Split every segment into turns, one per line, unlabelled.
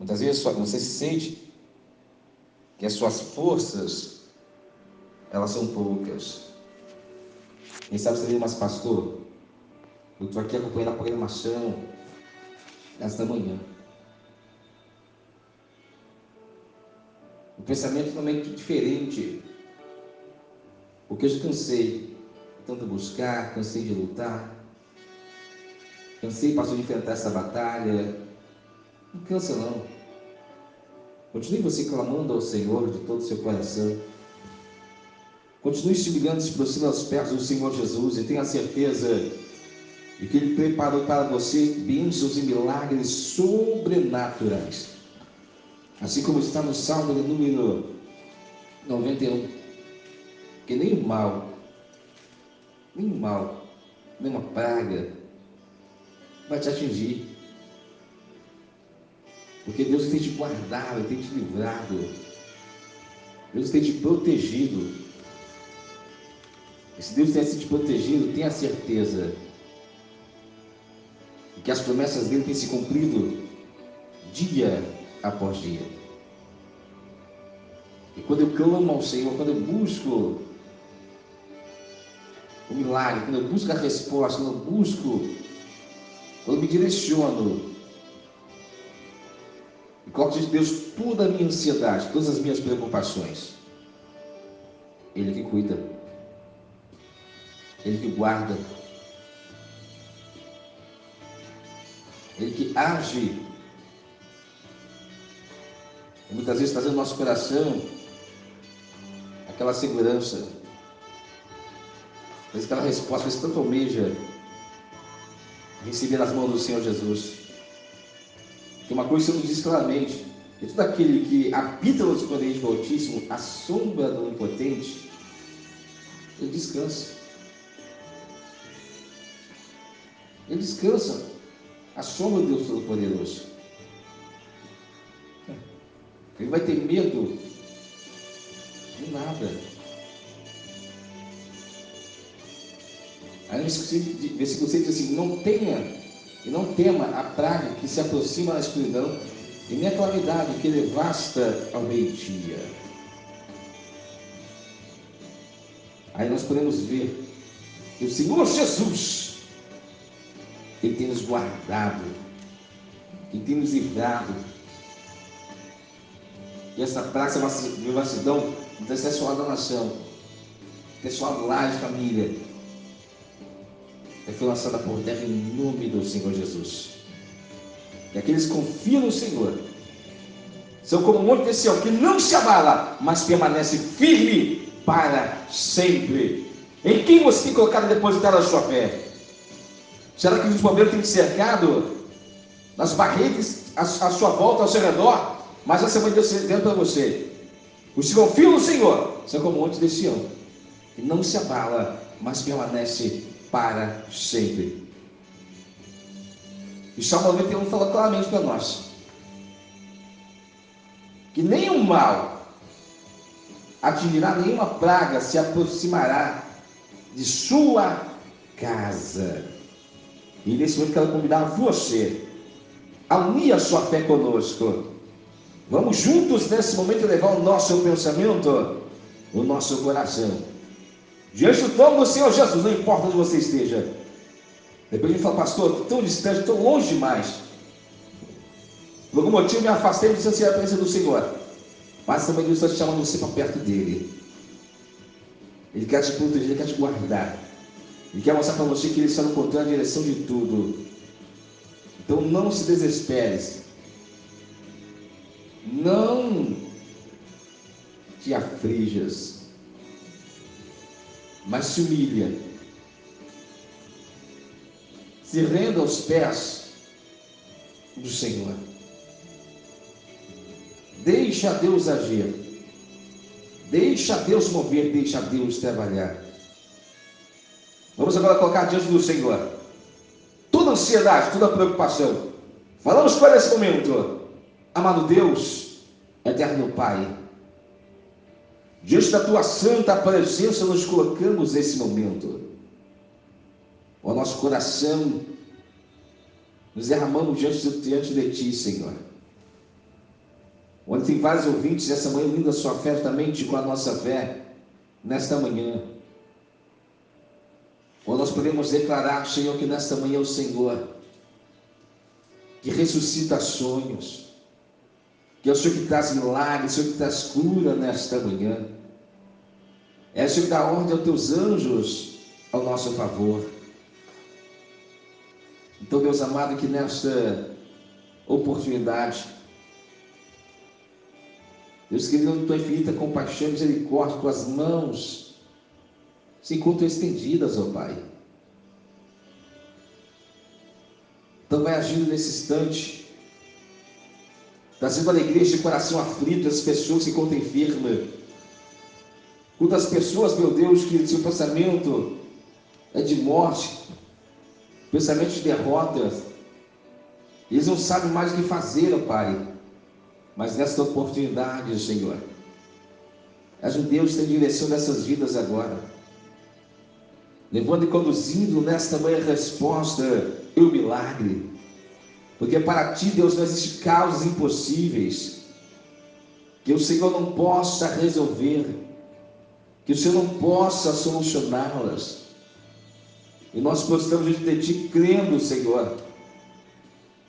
Muitas vezes você se sente que as suas forças elas são poucas. Quem sabe você diz, mas pastor, eu estou aqui acompanhando a programação nesta manhã. O pensamento é totalmente diferente. Porque eu já cansei tanto buscar, cansei de lutar, cansei, pastor, de enfrentar essa batalha. Não cansa não. Continue você clamando ao Senhor de todo o seu coração. Continue se humilhando, se aproximando aos pés do Senhor Jesus e tenha certeza de que Ele preparou para você bênçãos e milagres sobrenaturais. Assim como está no Salmo de número 91. Que nem o mal, nem o mal, nem uma praga vai te atingir. Porque Deus tem te guardado, tem te livrado. Deus tem te protegido. E se Deus tem te protegido, tenha certeza de que as promessas dele têm se cumprido dia após dia. E quando eu clamo ao Senhor, quando eu busco o milagre, quando eu busco a resposta, quando eu busco, quando eu me direciono, de Deus toda a minha ansiedade, todas as minhas preocupações, Ele que cuida, Ele que guarda, Ele que age. E muitas vezes trazendo no nosso coração aquela segurança, aquela resposta que tanto almeja receber nas mãos do Senhor Jesus. Que uma coisa nos diz claramente, que todo aquele que habita no esconderijo do Altíssimo, a sombra do Onipotente, ele descansa. Ele descansa. A sombra do Deus Todo-Poderoso. Ele vai ter medo de nada. Aí no versículo 6 diz assim: Não tenha e não tema a praga que se aproxima na escuridão, e nem a calamidade que devasta ao meio-dia. Aí nós podemos ver que o Senhor Jesus, Ele tem nos guardado, Ele tem nos livrado e essa de vastidão não tem só da nação, só lá de família. É lançada por terra em nome do Senhor Jesus. E aqueles que confiam no Senhor são como um monte de Sião que não se abala, mas permanece firme para sempre. Em quem você tem colocado depositar a sua fé? Será que os bombeiros têm cercado nas barreiras à sua volta, ao seu redor? Mas essa mãe Deus dentro para você. Os que confiam no Senhor são como o monte de Sião, que não se abala, mas permanece para sempre. E Salmo 91 fala claramente para nós que nenhum mal atingirá, nenhuma praga se aproximará de sua casa. E nesse momento quero convidar você a unir a sua fé conosco Vamos juntos nesse momento levar o nosso pensamento, o nosso coração. Diante do trono do Senhor Jesus, não importa onde você esteja. Depois ele fala, pastor, estou tão distante, estou longe demais. Por algum motivo me afastei de distanciar a presença do Senhor. Mas também Deus está te chamando você para perto dele. Ele quer te proteger, ele quer te guardar. Ele quer mostrar para você que ele está no controle, na direção de tudo. Então não se desespere não te aflijas, mas se humilha, se renda aos pés do Senhor. Deixa Deus agir, deixa Deus mover, deixa Deus trabalhar. Vamos agora colocar diante do Senhor toda ansiedade, toda preocupação. Falamos para esse momento. Amado Deus, eterno Pai, diante da tua santa presença nos colocamos nesse momento. O nosso coração nos derramamos diante diante de ti, Senhor. onde tem vários ouvintes essa manhã unindo a sua fé justamente com a nossa fé nesta manhã. Onde nós podemos declarar, Senhor, que nesta manhã o Senhor que ressuscita sonhos, que é o Senhor que traz milagres, o Senhor que traz cura nesta manhã. É o Senhor que dá ordem aos teus anjos ao nosso favor. Então, Deus amado, que nesta oportunidade, Deus querido, tua infinita compaixão e misericórdia, tuas mãos se encontram estendidas, ó Pai. Então vai agindo nesse instante, trazendo alegria de coração aflito, as pessoas que encontram enfermas. Quantas pessoas, meu Deus, que seu pensamento é de morte, pensamento de derrota, eles não sabem mais o que fazer, ó Pai. Mas nesta oportunidade, Senhor, um Deus tem direção nessas vidas agora. Levando e conduzindo nesta manhã resposta e o milagre. Porque para ti, Deus, não existe causas impossíveis que o Senhor não possa resolver, que o Senhor não possa solucioná-las. E nós gostamos de ti crendo, Senhor,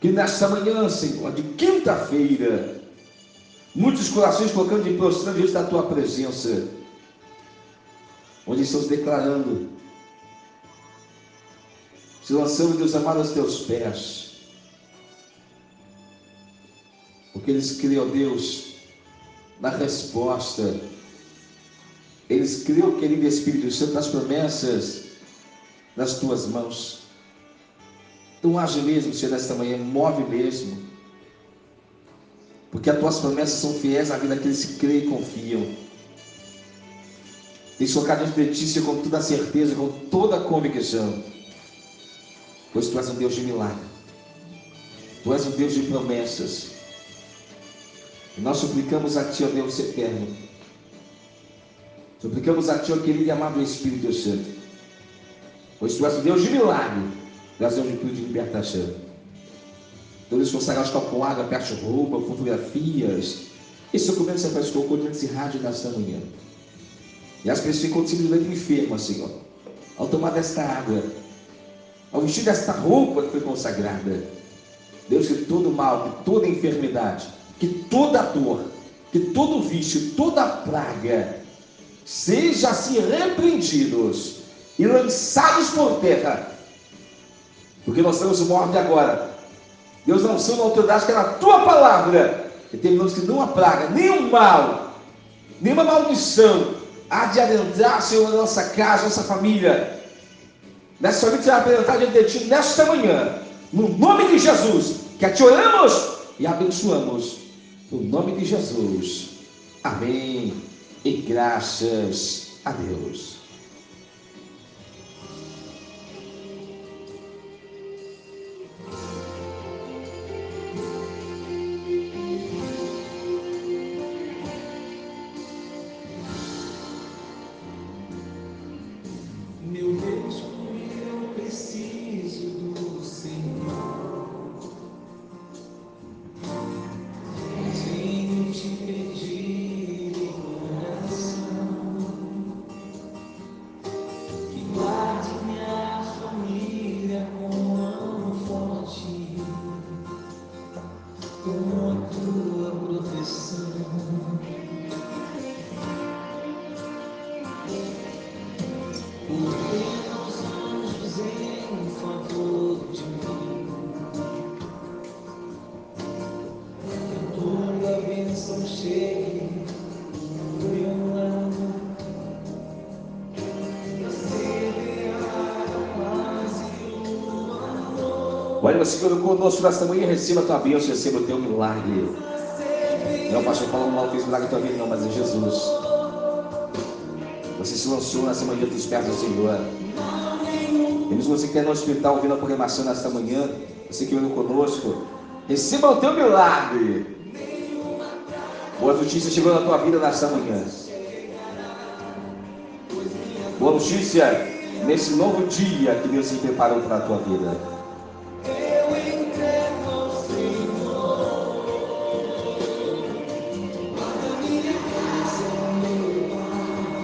que nesta manhã, Senhor, de quinta-feira, muitos corações colocando de prostrando diante da tua presença, onde estamos declarando, se lançando, Deus amado, aos teus pés, porque eles criam, Deus, na resposta, eles criam, querido Espírito Santo, nas promessas nas tuas mãos. Então age mesmo, Senhor, nesta manhã, move mesmo. Porque as tuas promessas são fiéis à vida daqueles que creem e confiam. Tem colocado diante de ti, com toda a certeza, com toda a convicção. Pois tu és um Deus de milagre. Tu és um Deus de promessas. E nós suplicamos a Ti, ó Deus eterno. Suplicamos a Ti, ó querido e amado Espírito Santo. Pois Tu és Deus de milagre. Tu és um Deus de libertação. Todos os consagrados com água, de roupa, fotografias. Esse documento você faz colocou dentro desse rádio nesta manhã. E as pessoas ficam simplesmente enfermas, Senhor. Ao tomar desta água, ao vestir desta roupa que foi consagrada. Deus, que todo mal, que toda enfermidade, que toda dor, que todo vício, toda praga, seja assim repreendidos e lançados por terra. Porque nós uma ordem agora. Deus não são uma autoridade que é na tua palavra. E terminamos que não há praga, nenhum mal, nenhuma maldição há de adentrar, Senhor, na nossa casa, nossa família. Nessa família será apresentada diante de ti nesta manhã. No nome de Jesus, que te oramos e abençoamos. No nome de Jesus. Amém. E graças a Deus. Olha, Senhor, conosco nesta manhã, receba a tua bênção, receba o teu milagre. Não, pastor, falando mal, fez milagre na tua vida, não, mas é Jesus. Você se lançou nessa manhã dos pés do Senhor. Temos você que quer no hospital ouvindo a programação nesta manhã, você que veio conosco, receba o teu milagre. Boa notícia chegou na tua vida nesta manhã. Boa notícia nesse novo dia que Deus se preparou para a tua vida.